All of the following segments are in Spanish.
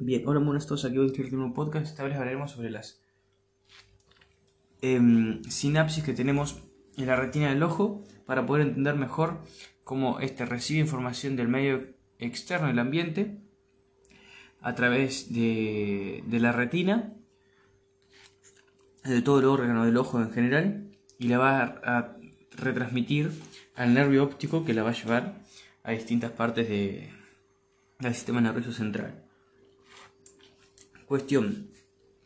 Bien, hola, buenas todos. Aquí voy a un podcast. Esta vez hablaremos sobre las em, sinapsis que tenemos en la retina del ojo para poder entender mejor cómo éste recibe información del medio externo del ambiente a través de, de la retina, de todo el órgano del ojo en general, y la va a retransmitir al nervio óptico que la va a llevar a distintas partes de, del sistema nervioso central. Cuestión.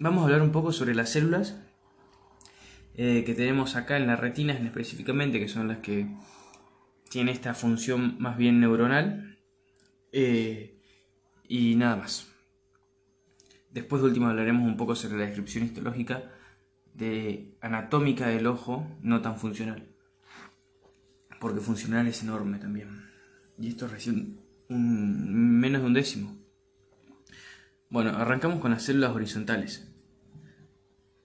Vamos a hablar un poco sobre las células eh, que tenemos acá en la retina específicamente, que son las que tienen esta función más bien neuronal. Eh, y nada más. Después de último hablaremos un poco sobre la descripción histológica de anatómica del ojo no tan funcional. Porque funcional es enorme también. Y esto es recién un, menos de un décimo. Bueno, arrancamos con las células horizontales.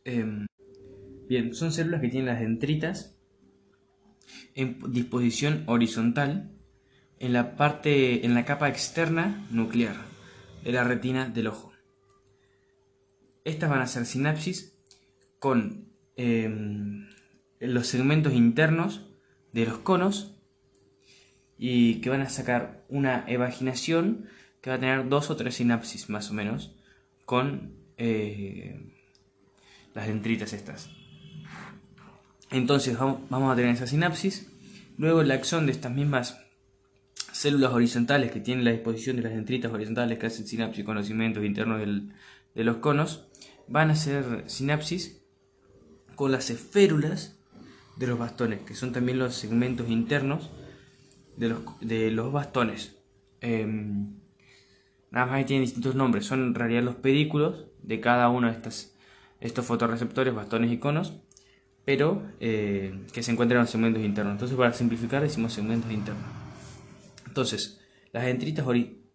Em, bien, son células que tienen las dendritas en disposición horizontal en la parte, en la capa externa nuclear de la retina del ojo. Estas van a ser sinapsis con em, los segmentos internos de los conos y que van a sacar una evaginación que va a tener dos o tres sinapsis más o menos con eh, las dendritas estas. Entonces vamos a tener esa sinapsis. Luego el axón de estas mismas células horizontales que tienen la disposición de las dendritas horizontales que hacen sinapsis con los segmentos internos de los conos van a hacer sinapsis con las esférulas de los bastones, que son también los segmentos internos de los, de los bastones. Em, nada más que tienen distintos nombres, son en realidad los pedículos de cada uno de estas, estos fotorreceptores, bastones y conos, pero eh, que se encuentran en los segmentos internos. Entonces, para simplificar, decimos segmentos internos. Entonces, las dendritas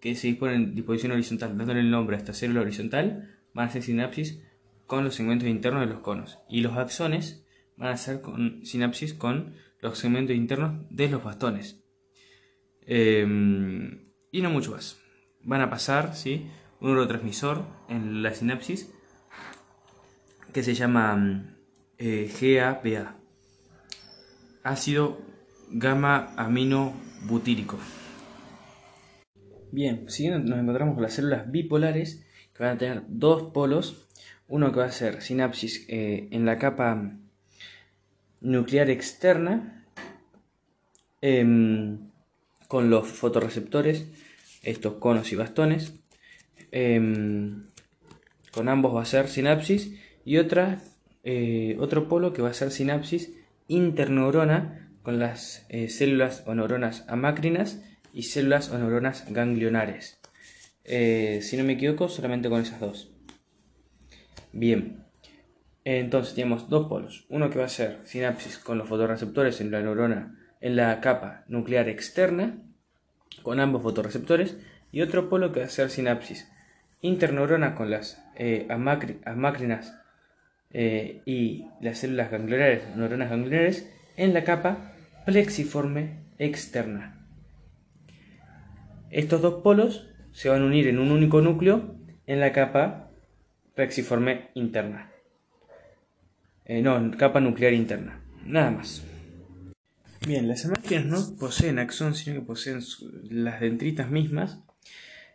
que se disponen en disposición horizontal, dándole el nombre a esta célula horizontal, van a hacer sinapsis con los segmentos internos de los conos. Y los axones van a hacer con, sinapsis con los segmentos internos de los bastones. Em, y no mucho más. Van a pasar ¿sí? un neurotransmisor en la sinapsis que se llama eh, GAPA, ácido gamma amino butírico. Bien, siguiendo nos encontramos con las células bipolares que van a tener dos polos, uno que va a ser sinapsis eh, en la capa nuclear externa, em, con los fotorreceptores, estos conos y bastones. Em, con ambos va a ser sinapsis y otra, eh, otro polo que va a ser sinapsis interneurona con las eh, células o neuronas amácrinas y células o neuronas ganglionares. Eh, si no me equivoco, solamente con esas dos. Bien, entonces tenemos dos polos. Uno que va a ser sinapsis con los fotorreceptores en la neurona en la capa nuclear externa con ambos fotorreceptores y otro polo que va a ser sinapsis interneurona con las eh, amácrinas eh, y las células ganglionares, neuronas ganglionares en la capa plexiforme externa. Estos dos polos se van a unir en un único núcleo en la capa plexiforme interna. Eh, no, capa nuclear interna. Nada más. Bien, las máquinas no poseen axón, sino que poseen las dendritas mismas,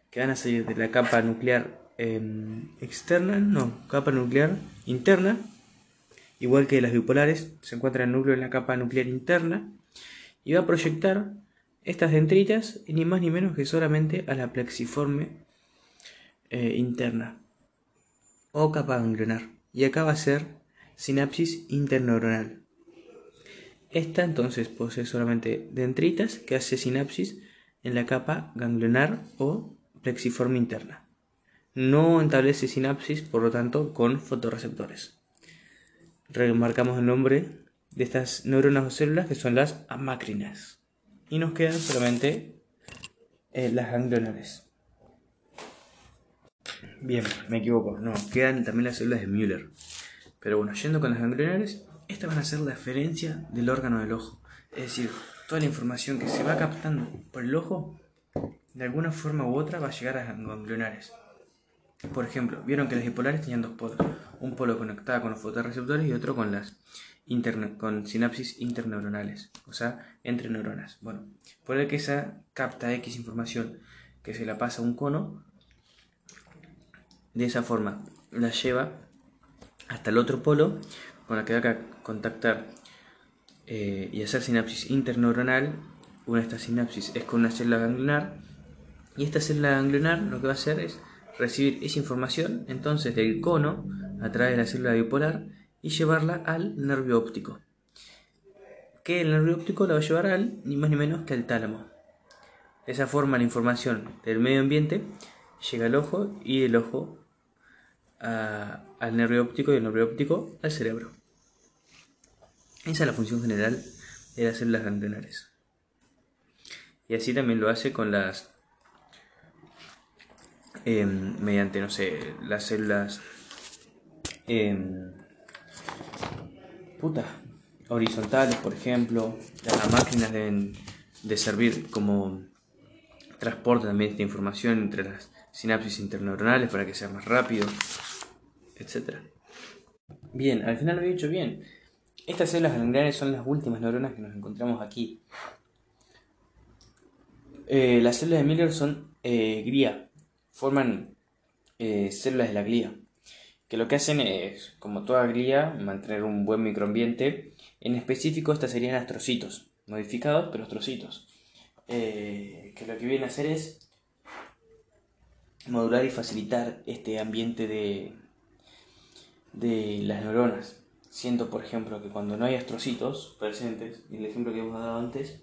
que van a salir de la capa nuclear em, externa, no, capa nuclear interna, igual que las bipolares, se encuentra el núcleo en la capa nuclear interna, y va a proyectar estas dendritas, ni más ni menos que solamente a la plexiforme eh, interna, o capa ganglionar, y acá va a ser sinapsis interneuronal. Esta entonces posee solamente dendritas que hace sinapsis en la capa ganglionar o plexiforme interna. No establece sinapsis, por lo tanto, con fotorreceptores. Remarcamos el nombre de estas neuronas o células que son las amácrinas. Y nos quedan solamente eh, las ganglionares. Bien, me equivoco. No, quedan también las células de Müller. Pero bueno, yendo con las ganglionares, estas van a ser la referencia del órgano del ojo. Es decir, toda la información que se va captando por el ojo, de alguna forma u otra va a llegar a ganglionares. Por ejemplo, vieron que las bipolares tenían dos polos, un polo conectado con los fotorreceptores y otro con las con sinapsis interneuronales, o sea, entre neuronas. Bueno, por el que esa capta X información que se la pasa a un cono, de esa forma la lleva hasta el otro polo con la que va a contactar eh, y hacer sinapsis interneuronal. Una de estas sinapsis es con una célula ganglionar y esta célula ganglionar lo que va a hacer es recibir esa información entonces del cono a través de la célula bipolar y llevarla al nervio óptico. Que el nervio óptico la va a llevar al ni más ni menos que al tálamo. De esa forma la información del medio ambiente llega al ojo y del ojo al nervio óptico y el nervio óptico al cerebro. Esa es la función general de las células ganglionares. Y así también lo hace con las em, mediante, no sé, las células em, puta, horizontales, por ejemplo. Las máquinas deben de servir como transporte también esta información entre las sinapsis interneuronales para que sea más rápido, etc. Bien, al final lo he dicho bien. Estas células ganglionares son las últimas neuronas que nos encontramos aquí. Eh, las células de Miller son eh, glía, forman eh, células de la glía que lo que hacen es, como toda glía, mantener un buen microambiente. En específico, estas serían astrocitos, modificados, pero astrocitos. Que lo que vienen a hacer es modular y facilitar este ambiente de, de las neuronas. Siento, por ejemplo, que cuando no hay astrocitos presentes, y el ejemplo que hemos dado antes,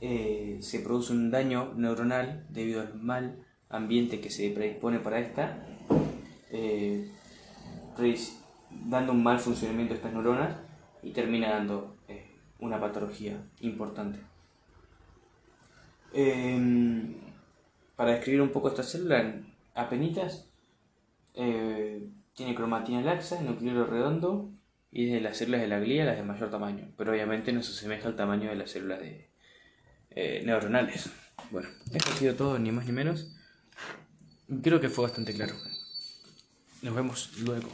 eh, se produce un daño neuronal debido al mal ambiente que se predispone para esta. Eh, dando un mal funcionamiento a estas neuronas y termina dando eh, una patología importante. Em, para describir un poco esta célula, apenitas, eh, tiene cromatina laxa, núcleo redondo y de las células de la glía las de mayor tamaño, pero obviamente no se asemeja al tamaño de las células de, eh, neuronales. Bueno, esto ha sido todo, ni más ni menos. Creo que fue bastante claro. Nos vemos luego.